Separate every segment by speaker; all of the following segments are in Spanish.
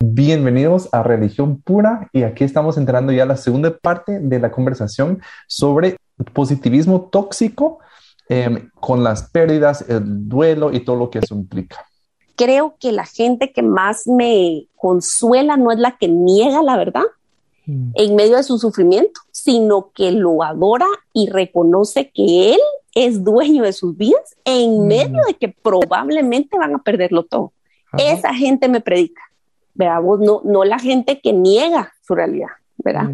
Speaker 1: Bienvenidos a Religión Pura y aquí estamos entrando ya a la segunda parte de la conversación sobre positivismo tóxico em, con las pérdidas, el duelo y todo lo que eso implica
Speaker 2: creo que la gente que más me consuela no es la que niega la verdad mm. en medio de su sufrimiento, sino que lo adora y reconoce que él es dueño de sus vidas en mm. medio de que probablemente van a perderlo todo. Esa gente me predica, ¿verdad? no, no la gente que niega su realidad, ¿verdad?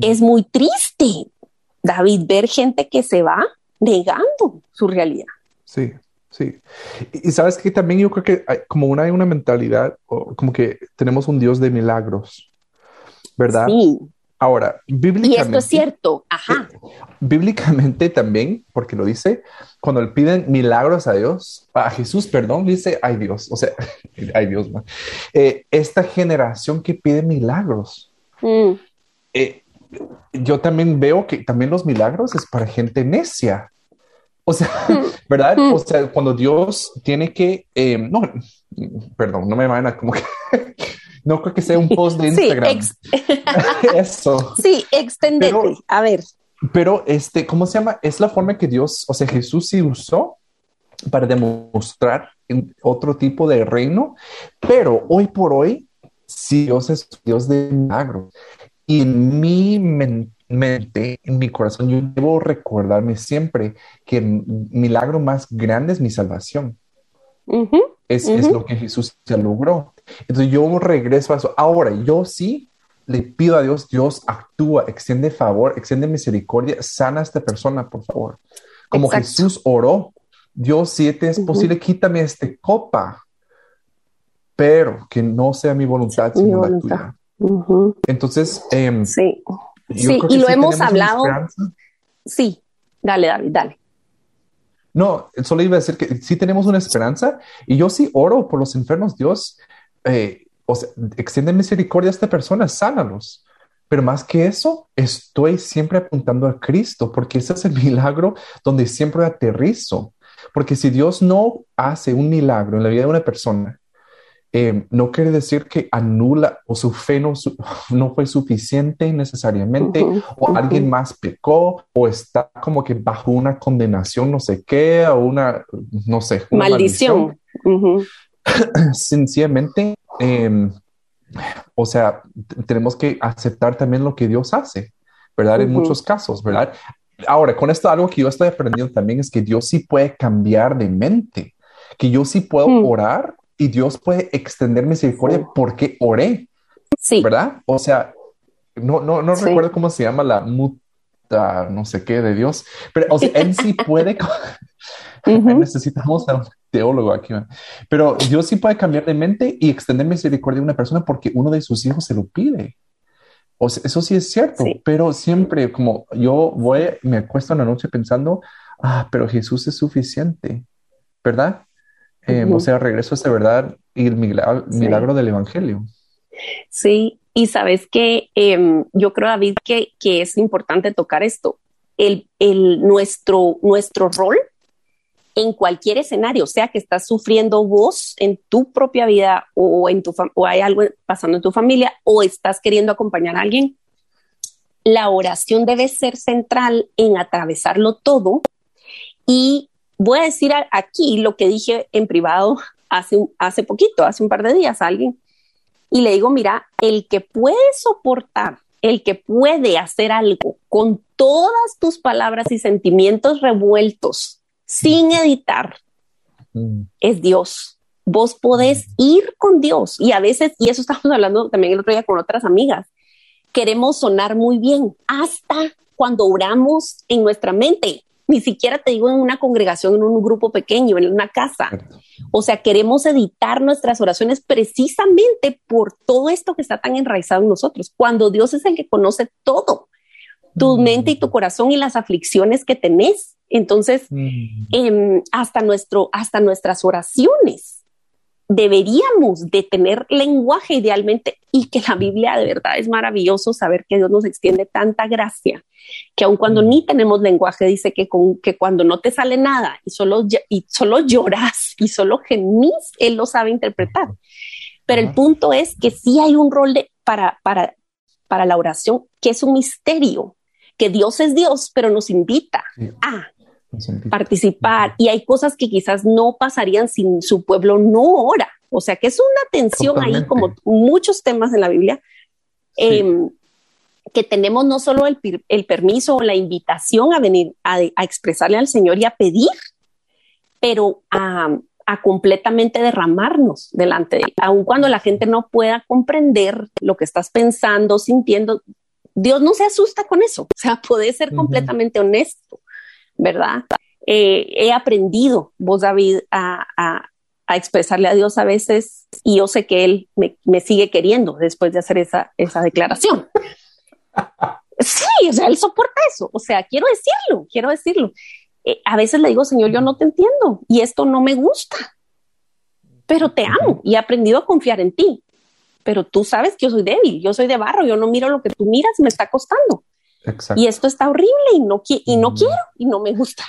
Speaker 2: Es muy triste, David, ver gente que se va negando su realidad.
Speaker 1: Sí. Sí. Y, sabes que también yo creo que hay como una, hay una mentalidad, o como que tenemos un Dios de milagros, ¿verdad?
Speaker 2: Sí.
Speaker 1: Ahora, bíblicamente.
Speaker 2: Y esto es cierto, ajá.
Speaker 1: Bíblicamente también, porque lo dice, cuando le piden milagros a Dios, a Jesús, perdón, dice, ay Dios, o sea, ay Dios, eh, esta generación que pide milagros. Mm. Eh, yo también veo que también los milagros es para gente necia. O sea. ¿verdad? Mm. O sea, cuando Dios tiene que, eh, no, perdón, no me van a como que, no creo que sea un post de Instagram. Eso.
Speaker 2: Sí, extendete. a ver.
Speaker 1: Pero, este, ¿cómo se llama? Es la forma que Dios, o sea, Jesús sí usó para demostrar otro tipo de reino, pero hoy por hoy, sí, Dios es Dios de milagro. Y en mi mente, en mi corazón, yo debo recordarme siempre que el milagro más grande es mi salvación. es, lo que Jesús ya logró. Entonces yo regreso a eso. Ahora, yo sí le pido a Dios, Dios actúa, extiende favor, extiende misericordia, sana a esta persona, por favor. Como Jesús oró, Dios, si te es posible, quítame esta copa, pero que no sea mi voluntad, sino la tuya. Entonces, em,
Speaker 2: sí sí, y lo hemos hablado. Sí, dale, David, dale.
Speaker 1: No, solo iba a decir que sí tenemos una esperanza y yo sí oro por los enfermos, Dios, eh, o sea, extiende misericordia a esta persona, sánalos. Pero más que eso, estoy siempre apuntando a Cristo, porque ese es el milagro donde siempre aterrizo. Porque si Dios no hace un milagro en la vida de una persona, eh, no quiere decir que anula o su fe no, no fue suficiente necesariamente, o alguien más pecó, o está como que bajo una condenación, no sé qué, o una, no sé,
Speaker 2: maldición.
Speaker 1: Sencillamente, em, o sea, tenemos que aceptar también lo que Dios hace, ¿verdad? En muchos casos, ¿verdad? Ahora, con esto algo que yo estoy aprendiendo también es que Dios sí puede cambiar de mente, que yo sí puedo mm. orar y Dios puede extender misericordia porque oré.
Speaker 2: Sí.
Speaker 1: ¿Verdad? O sea, no, no, no recuerdo cómo se llama la no sé qué de Dios, pero o sea, él sí puede. Necesitamos a un teólogo aquí, pero Dios sí puede cambiar de mente y extender misericordia a una persona porque uno de sus hijos se lo pide. O sea, eso sí es cierto, pero siempre como yo voy, me acuesto en la noche pensando, ah, pero Jesús es suficiente, ¿verdad? Eh, o sea, regreso a esa verdad y el milagro, del Evangelio.
Speaker 2: Sí, y sabes que em, yo creo, David, que, que, es importante tocar esto. El, el, nuestro, nuestro rol en cualquier escenario, sea que estás sufriendo vos en tu propia vida o, en tu o hay algo pasando en tu familia o estás queriendo acompañar a alguien, la oración debe ser central en atravesarlo todo y voy a decir aquí lo que dije en privado hace, hace poquito, hace un par de días a alguien, y le digo, mira, el que puede soportar, el que puede hacer algo con todas tus palabras y sentimientos revueltos, sin editar, mm. es Dios. Vos podés mm. ir con Dios y a veces, y eso estamos hablando también el otro día con otras amigas, queremos sonar muy bien hasta cuando oramos en nuestra mente ni siquiera te digo en una congregación, en un grupo pequeño, en una casa. O sea, queremos editar nuestras oraciones precisamente por todo esto que está tan enraizado en nosotros, cuando Dios es el que conoce todo, tu mm. mente y tu corazón y las aflicciones que tenés. Entonces, mm. em, hasta, nuestro, hasta nuestras oraciones deberíamos de tener lenguaje idealmente y que la Biblia de verdad es maravilloso saber que Dios nos extiende tanta gracia que aun cuando mm. ni tenemos lenguaje dice que, con, que cuando no te sale nada y solo, y solo lloras y solo gemís, Él lo sabe interpretar. Pero el punto es que sí hay un rol de, para, para, para la oración que es un misterio, que Dios es Dios, pero nos invita a participar y hay cosas que quizás no pasarían sin su pueblo no ora. O sea que es una tensión ahí como muchos temas en la Biblia em, que tenemos no solo el, permiso o la invitación a venir a, expresarle al Señor y a pedir, pero a, completamente derramarnos delante de él, aun cuando la gente no pueda comprender lo que estás pensando, sintiendo. Dios no se asusta con eso, o sea, puede ser completamente honesto ¿verdad? Eh, he aprendido, vos David, a, expresarle a Dios a veces y yo sé que Él me, sigue queriendo después de hacer esa, esa declaración. Sí, o sea, Él soporta eso, o sea, quiero decirlo, quiero decirlo. Eh, a veces le digo, Señor, yo no te entiendo y esto no me gusta, pero te amo y he aprendido a confiar en ti. Pero tú sabes que yo soy débil, yo soy de barro, yo no miro lo que tú miras, me está costando. Y esto está horrible y no, y no mm. quiero y no me gusta.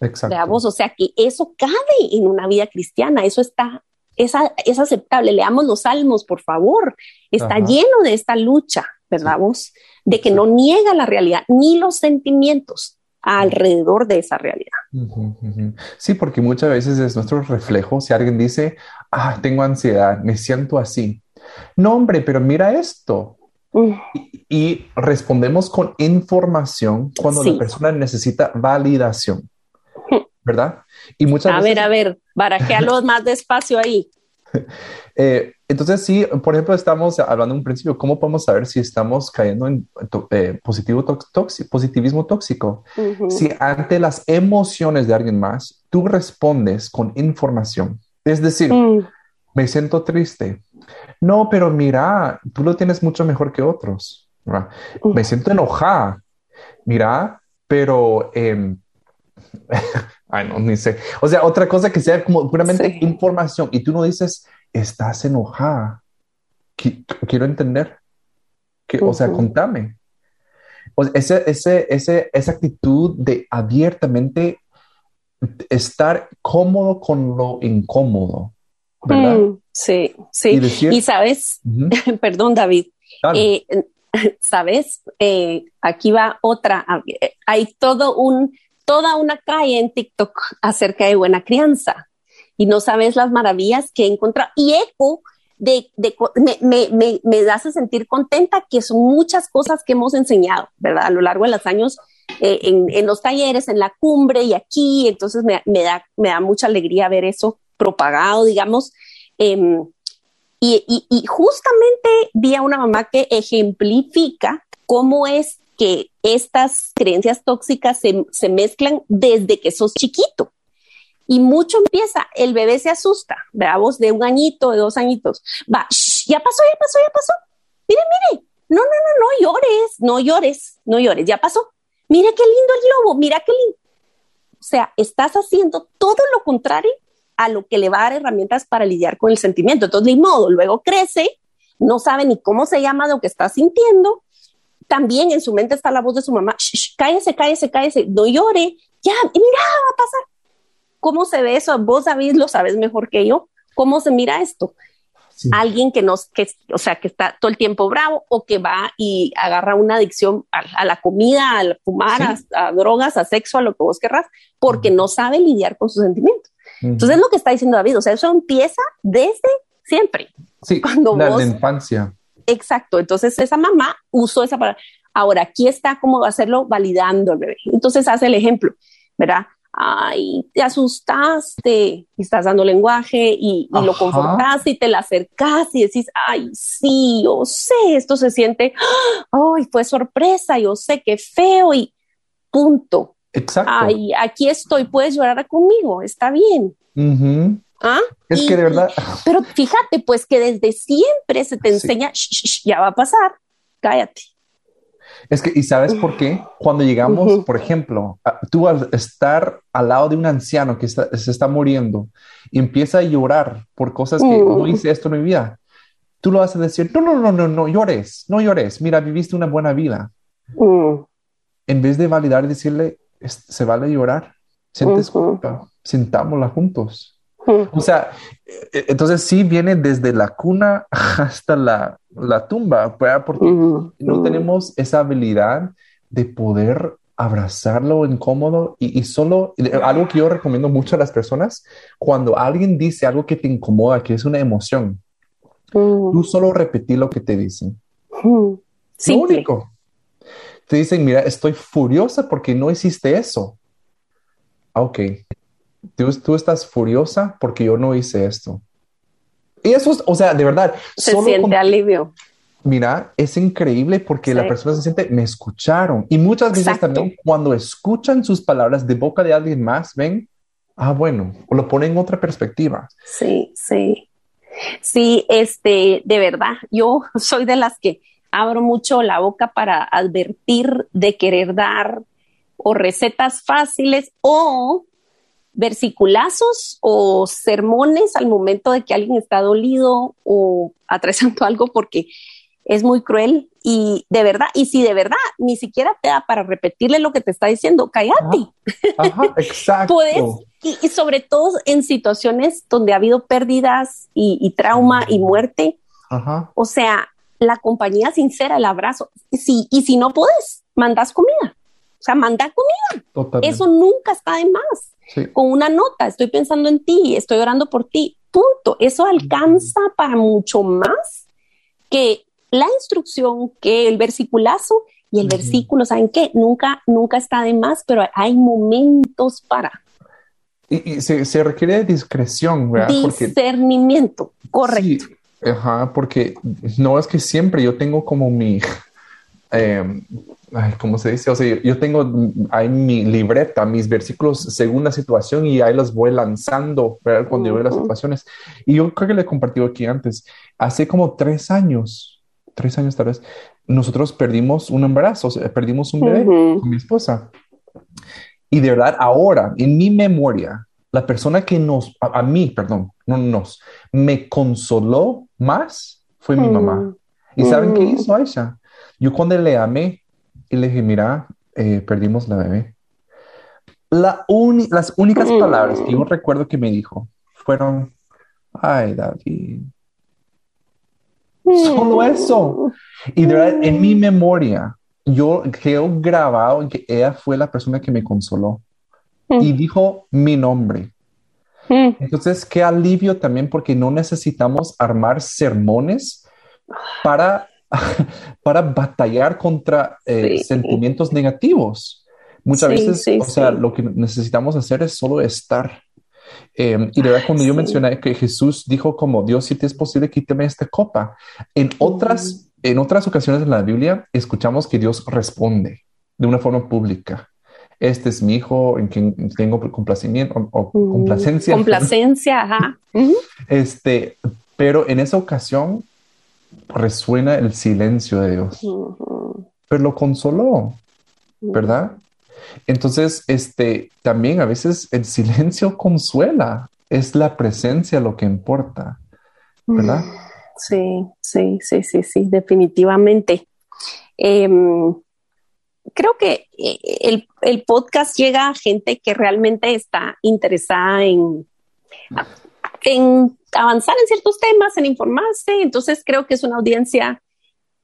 Speaker 2: Exacto. Veamos, o sea que eso cabe en una vida cristiana, eso está, es, es aceptable. Leamos los salmos, por favor. Está lleno de esta lucha, ¿verdad vos? De que no niega la realidad ni los sentimientos alrededor de esa realidad.
Speaker 1: Sí, porque muchas veces es nuestro reflejo. Si alguien dice, ah, tengo ansiedad, me siento así. No, hombre, pero mira esto. Y, respondemos con información cuando la persona necesita validación, ¿verdad?
Speaker 2: Y muchas a ver, a ver, barajealo más despacio ahí.
Speaker 1: Eh, entonces, sí, por ejemplo, estamos hablando en un principio, ¿cómo podemos saber si estamos cayendo en eh, positivo positivismo tóxico? Si ante las emociones de alguien más, tú respondes con información. Es decir, mm. Me siento triste, no, pero mira, tú lo tienes mucho mejor que otros. Me siento enojada. Mira, pero... Em, ay, no, ni sé. O sea, otra cosa que sea como puramente información y tú no dices, estás enojada. quiero entender. O sea, contame. O ese, ese, ese, esa actitud de abiertamente estar cómodo con lo incómodo. ¿Verdad? Mm,
Speaker 2: sí, sí. Y, sabes, perdón David, eh, sabes, eh, aquí va otra, hay todo un, toda una calle en TikTok acerca de buena crianza y no sabes las maravillas que he encontrado y eco de, de me, me, me, me, hace sentir contenta que son muchas cosas que hemos enseñado, ¿verdad? A lo largo de los años eh, en, en, los talleres, en la cumbre y aquí, entonces me, me, da, me da mucha alegría ver eso propagado, digamos. Em, y, justamente vi a una mamá que ejemplifica cómo es que estas creencias tóxicas se, mezclan desde que sos chiquito. Y mucho empieza, el bebé se asusta, veamos, de un añito, de dos añitos, va, ya pasó, ya pasó, ya pasó. Mire, mire, no, no, no, no llores, no llores, no llores, ya pasó. Mira qué lindo el globo, mira qué lindo. O sea, estás haciendo todo lo contrario a lo que le va a dar herramientas para lidiar con el sentimiento. Entonces, ni modo, luego crece, no sabe ni cómo se llama lo que está sintiendo. También en su mente está la voz de su mamá, cállese, cállese, cállese, no llore, ya, mira, va a pasar. ¿Cómo se ve eso? Vos, David, lo sabes mejor que yo. ¿Cómo se mira esto? Alguien que nos, que, o sea, que está todo el tiempo bravo o que va y agarra una adicción a, la comida, al fumar, a, drogas, a sexo, a lo que vos querrás, porque no sabe lidiar con sus sentimientos. Entonces es lo que está diciendo David, o sea, eso empieza desde siempre.
Speaker 1: Sí, cuando la, infancia.
Speaker 2: Exacto, entonces esa mamá usó esa palabra. Ahora, aquí está cómo hacerlo validando al bebé. Entonces hace el ejemplo, ¿verdad? Ay, te asustaste y estás dando lenguaje y, lo confortaste y te la acercas y decís, ay, sí, yo sé, esto se siente, ay, fue sorpresa, yo sé qué feo y punto
Speaker 1: Exacto.
Speaker 2: Ay, aquí estoy, puedes llorar conmigo, está bien. ¿Ah?
Speaker 1: Es que de verdad.
Speaker 2: Pero fíjate, pues que desde siempre se te enseña, ya va a pasar, cállate.
Speaker 1: Es que, ¿y sabes por qué? Cuando llegamos, por ejemplo, tú al estar al lado de un anciano que se está muriendo y empieza a llorar por cosas que no mm. hice esto en mi vida, tú lo vas a decir, no, no, no, no, no llores, no llores, mira, viviste una buena vida. Mm. En vez de validar y decirle, se vale llorar, sientes culpa, sintámosla juntos. O sea, e, entonces sí viene desde la cuna hasta la, la tumba, porque no tenemos esa habilidad de poder abrazarlo incómodo y, y, solo algo que yo recomiendo mucho a las personas, cuando alguien dice algo que te incomoda, que es una emoción, tú solo repetí lo que te dicen. Lo único. Te dicen, mira, estoy furiosa porque no hiciste eso. Ah, ok, tú, estás furiosa porque yo no hice esto. Y eso es, o sea, de verdad.
Speaker 2: Se siente alivio.
Speaker 1: Mira, es increíble porque la persona se siente, me escucharon. Y muchas veces también cuando escuchan sus palabras de boca de alguien más, ven, ah, bueno, o lo ponen en otra perspectiva.
Speaker 2: Sí, sí. Sí, este, de verdad, yo soy de las que abro mucho la boca para advertir de querer dar o recetas fáciles o versiculazos o sermones al momento de que alguien está dolido o atravesando algo porque es muy cruel y de verdad, y si de verdad ni siquiera te da para repetirle lo que te está diciendo, cállate.
Speaker 1: Ajá, exacto.
Speaker 2: Puedes, y, sobre todo en situaciones donde ha habido pérdidas y, trauma y muerte. Ajá. O sea, la compañía sincera, el abrazo. Sí, y si no puedes, mandas comida. O sea, manda comida. Eso nunca está de más con una nota, estoy pensando en ti, estoy orando por ti, punto. Eso alcanza para mucho más que la instrucción, que el versiculazo y el versículo, ¿saben qué? Nunca, nunca está de más, pero hay momentos para.
Speaker 1: Y, se, requiere discreción, ¿verdad?
Speaker 2: Discernimiento, correcto.
Speaker 1: Ajá, porque no es que siempre yo tengo como mi, eh, ¿cómo se dice? O sea, yo tengo ahí mi libreta, mis versículos según la situación y ahí los voy lanzando ¿verdad? cuando yo veo las situaciones. Y yo creo que le he compartido aquí antes, hace como tres años, tres años tal vez, nosotros perdimos un embarazo, perdimos un bebé con mi esposa. Y de verdad, ahora, en mi memoria, la persona que nos, a, mí, perdón, no nos, me consoló más fue mi mamá. ¿Y saben qué hizo Aisha? Yo cuando le amé, y le dije, mira, eh, perdimos la bebé. La las únicas mm. palabras que yo recuerdo que me dijo fueron, ay, David. Solo eso. Y de verdad, en mi memoria, yo quedó grabado en que ella fue la persona que me consoló y mm. dijo mi nombre. Mm. Entonces, qué alivio también porque no necesitamos armar sermones para para batallar contra eh, sentimientos negativos. Muchas veces, o sea, lo que necesitamos hacer es solo estar. Em, y de verdad, cuando yo mencioné que Jesús dijo como Dios, si te es posible, quítame esta copa. En otras, en otras ocasiones en la Biblia, escuchamos que Dios responde de una forma pública. Este es mi hijo en quien tengo complacimiento o, complacencia.
Speaker 2: Complacencia, ajá.
Speaker 1: Este, pero en esa ocasión resuena el silencio de Dios. Pero lo consoló, ¿verdad? Entonces, este, también a veces el silencio consuela, es la presencia lo que importa, ¿verdad?
Speaker 2: Sí, sí, sí, sí, sí, definitivamente. Em, creo que eh, el, el, podcast llega a gente que realmente está interesada en, en avanzar en ciertos temas, en informarse. Entonces creo que es una audiencia,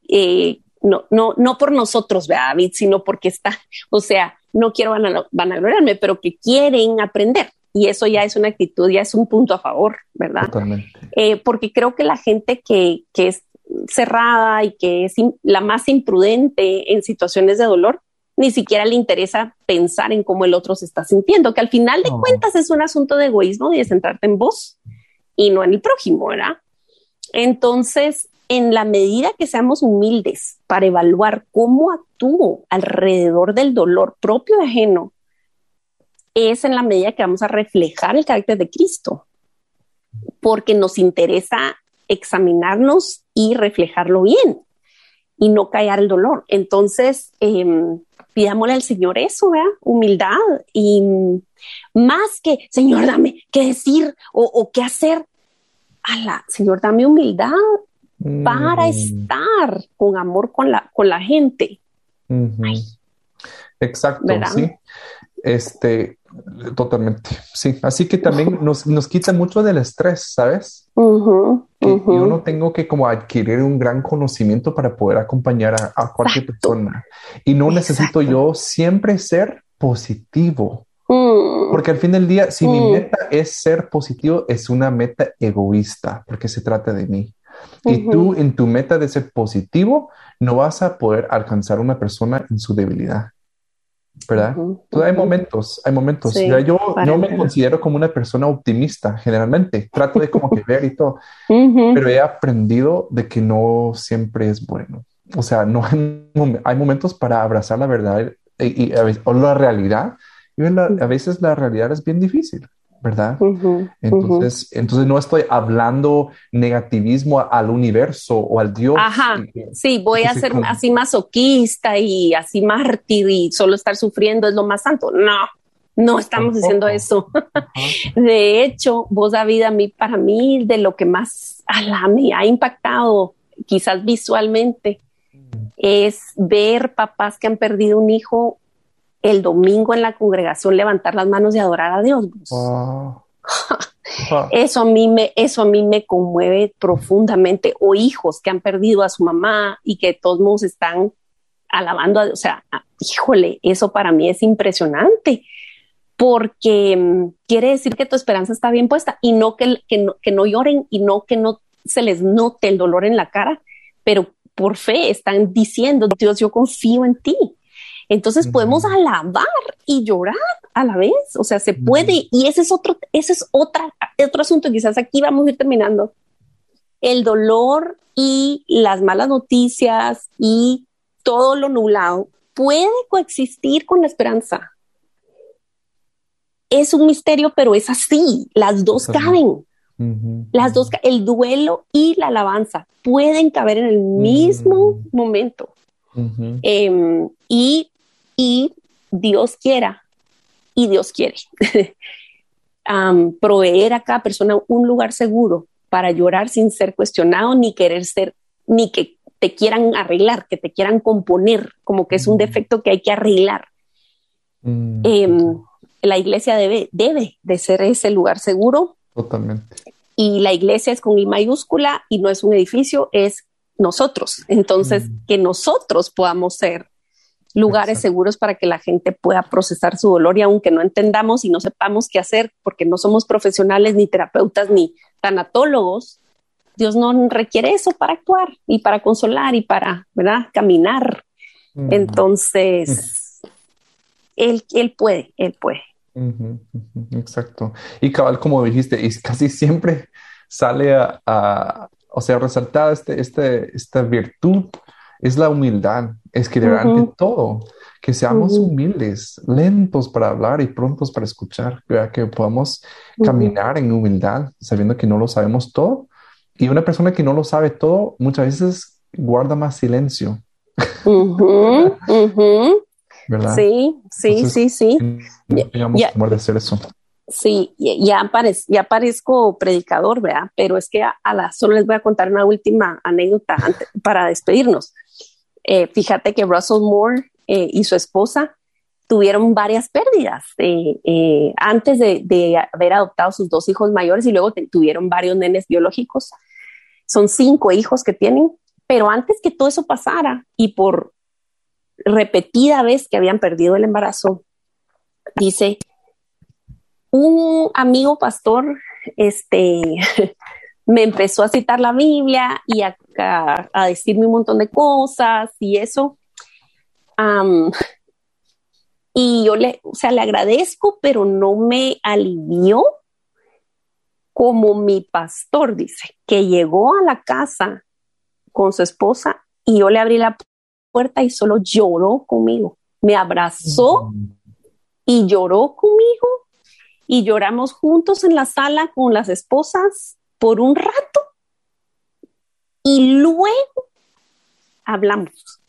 Speaker 2: eh, no, no, no por nosotros, David, sino porque está, o sea, no quiero vanagloriarme, pero que quieren aprender. Y eso ya es una actitud, ya es un punto a favor, ¿verdad?
Speaker 1: Totalmente.
Speaker 2: Eh, porque creo que la gente que, que es cerrada y que es la más imprudente en situaciones de dolor, ni siquiera le interesa pensar en cómo el otro se está sintiendo, que al final de cuentas es un asunto de egoísmo y de centrarte en vos y no en el prójimo, ¿verdad? Entonces, en la medida que seamos humildes para evaluar cómo actúo alrededor del dolor propio y ajeno, es en la medida que vamos a reflejar el carácter de Cristo, porque nos interesa examinarnos y reflejarlo bien y no callar el dolor. Entonces, eh, pidámosle al Señor eso, ¿verdad? Humildad y más que, Señor, dame qué decir o, qué hacer. la Señor, dame humildad para mm. estar con amor con la, con la gente.
Speaker 1: Exacto, sí. Este, totalmente, sí. Así que también nos, nos quita mucho del estrés, ¿sabes? Yo no tengo que como adquirir un gran conocimiento para poder acompañar a, cualquier persona. Y no necesito yo siempre ser positivo. Mm. Porque al fin del día, si mi mm. meta es ser positivo, es una meta egoísta, porque se trata de mí. Y tú en tu meta de ser positivo, no vas a poder alcanzar a una persona en su debilidad. ¿Verdad? hay momentos, hay momentos. yo no me considero como una persona optimista generalmente. Trato de como que ver y todo, pero he aprendido de que no siempre es bueno. O sea, no hay, momentos para abrazar la verdad y, o la realidad. Y a veces la realidad es bien difícil. ¿Verdad? entonces, entonces no estoy hablando negativismo al universo o al Dios.
Speaker 2: Ajá, sí, voy a ser así masoquista y así mártir y solo estar sufriendo es lo más santo. No, no estamos diciendo eso. de hecho, vos, David, a mí, para mí, de lo que más a me ha impactado, quizás visualmente, mm. es ver papás que han perdido un hijo el domingo en la congregación levantar las manos y adorar a Dios. Eso a mí me, eso a mí me conmueve profundamente. O hijos que han perdido a su mamá y que todos modos están alabando a Dios. O sea, híjole, eso para mí es impresionante porque mm, quiere decir que tu esperanza está bien puesta y no que, que, no que no lloren y no que no se les note el dolor en la cara, pero por fe están diciendo, Dios, yo confío en ti. Entonces podemos alabar y llorar a la vez, o sea, se puede y ese es otro, ese es otra, otro asunto, quizás aquí vamos a ir terminando. El dolor y las malas noticias y todo lo nublado puede coexistir con la esperanza. Es un misterio, pero es así, las dos caben. Las dos, el duelo y la alabanza pueden caber en el mismo momento. Em, y y Dios quiera y Dios quiere proveer a cada persona un lugar seguro para llorar sin ser cuestionado ni querer ser, ni que te quieran arreglar, que te quieran componer, como que es un mm. defecto que hay que arreglar. Mm. Em, la iglesia debe, debe de ser ese lugar seguro.
Speaker 1: Totalmente.
Speaker 2: Y la iglesia es con I mayúscula y no es un edificio, es nosotros. Entonces, mm. que nosotros podamos ser lugares seguros para que la gente pueda procesar su dolor y aunque no entendamos y no sepamos qué hacer porque no somos profesionales ni terapeutas ni tanatólogos, Dios no requiere eso para actuar y para consolar y para, ¿verdad? Caminar. Entonces, él, él puede, él puede.
Speaker 1: Exacto. Y cabal, como dijiste, y casi siempre sale a, o sea, resaltada este, este, esta virtud es la humildad, es que durante todo, que seamos humildes, lentos para hablar y prontos para escuchar, que podamos caminar en humildad, sabiendo que no lo sabemos todo. Y una persona que no lo sabe todo, muchas veces guarda más silencio.
Speaker 2: ¿Verdad? Sí, sí, sí, sí.
Speaker 1: No ya, de hacer eso.
Speaker 2: Sí, ya, ya parezco predicador, ¿verdad? Pero es que a, la solo les voy a contar una última anécdota para despedirnos. Eh, fíjate que Russell Moore eh, y su esposa tuvieron varias pérdidas eh, antes de, haber adoptado sus dos hijos mayores y luego tuvieron varios nenes biológicos. Son cinco hijos que tienen, pero antes que todo eso pasara y por repetida vez que habían perdido el embarazo, dice, un amigo pastor, este, me empezó a citar la Biblia y a, decirme un montón de cosas y eso. y yo le, o sea, le agradezco, pero no me alivió como mi pastor dice, que llegó a la casa con su esposa y yo le abrí la puerta y solo lloró conmigo, me abrazó y lloró conmigo y lloramos juntos en la sala con las esposas por un rato y luego hablamos.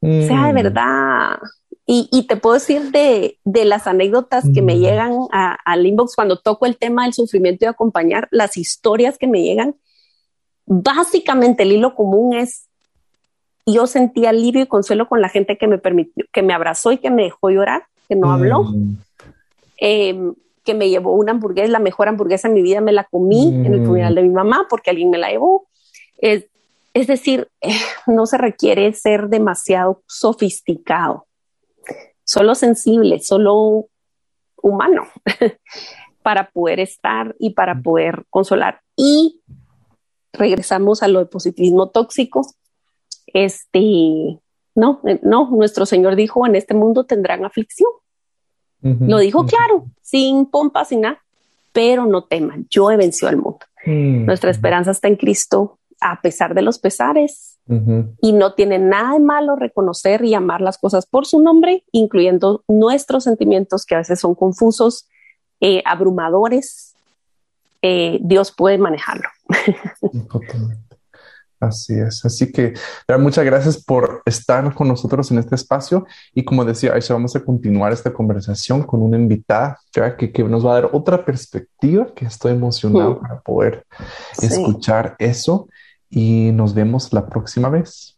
Speaker 2: O sea, de mm. verdad. Y, te puedo decir de, las anécdotas que me mm. llegan al inbox cuando toco el tema del sufrimiento y acompañar, las historias que me llegan. Básicamente el hilo común es, yo sentí alivio y consuelo con la gente que me permitió, que me abrazó y que me dejó llorar, que no habló. Mm. Em, que me llevó una hamburguesa, la mejor hamburguesa de mi vida, me la comí en el funeral de mi mamá porque alguien me la llevó. Es, es decir, no se requiere ser demasiado sofisticado, solo sensible, solo humano para poder estar y para poder consolar. Y regresamos a lo de positivismo tóxico. Este, no, no, nuestro Señor dijo, en este mundo tendrán aflicción. Lo dijo claro, sin pompa, sin nada, pero no teman, yo he vencido al mundo. Nuestra esperanza está en Cristo, a pesar de los pesares. Y no tiene nada de malo reconocer y amar las cosas por su nombre, incluyendo nuestros sentimientos que a veces son confusos, eh, abrumadores. Eh, Dios puede manejarlo.
Speaker 1: Así es. Así que muchas gracias por estar con nosotros en este espacio. Y como decía Aisha, vamos a continuar esta conversación con una invitada que, que, nos va a dar otra perspectiva, que estoy emocionado para poder escuchar eso y nos vemos la próxima vez.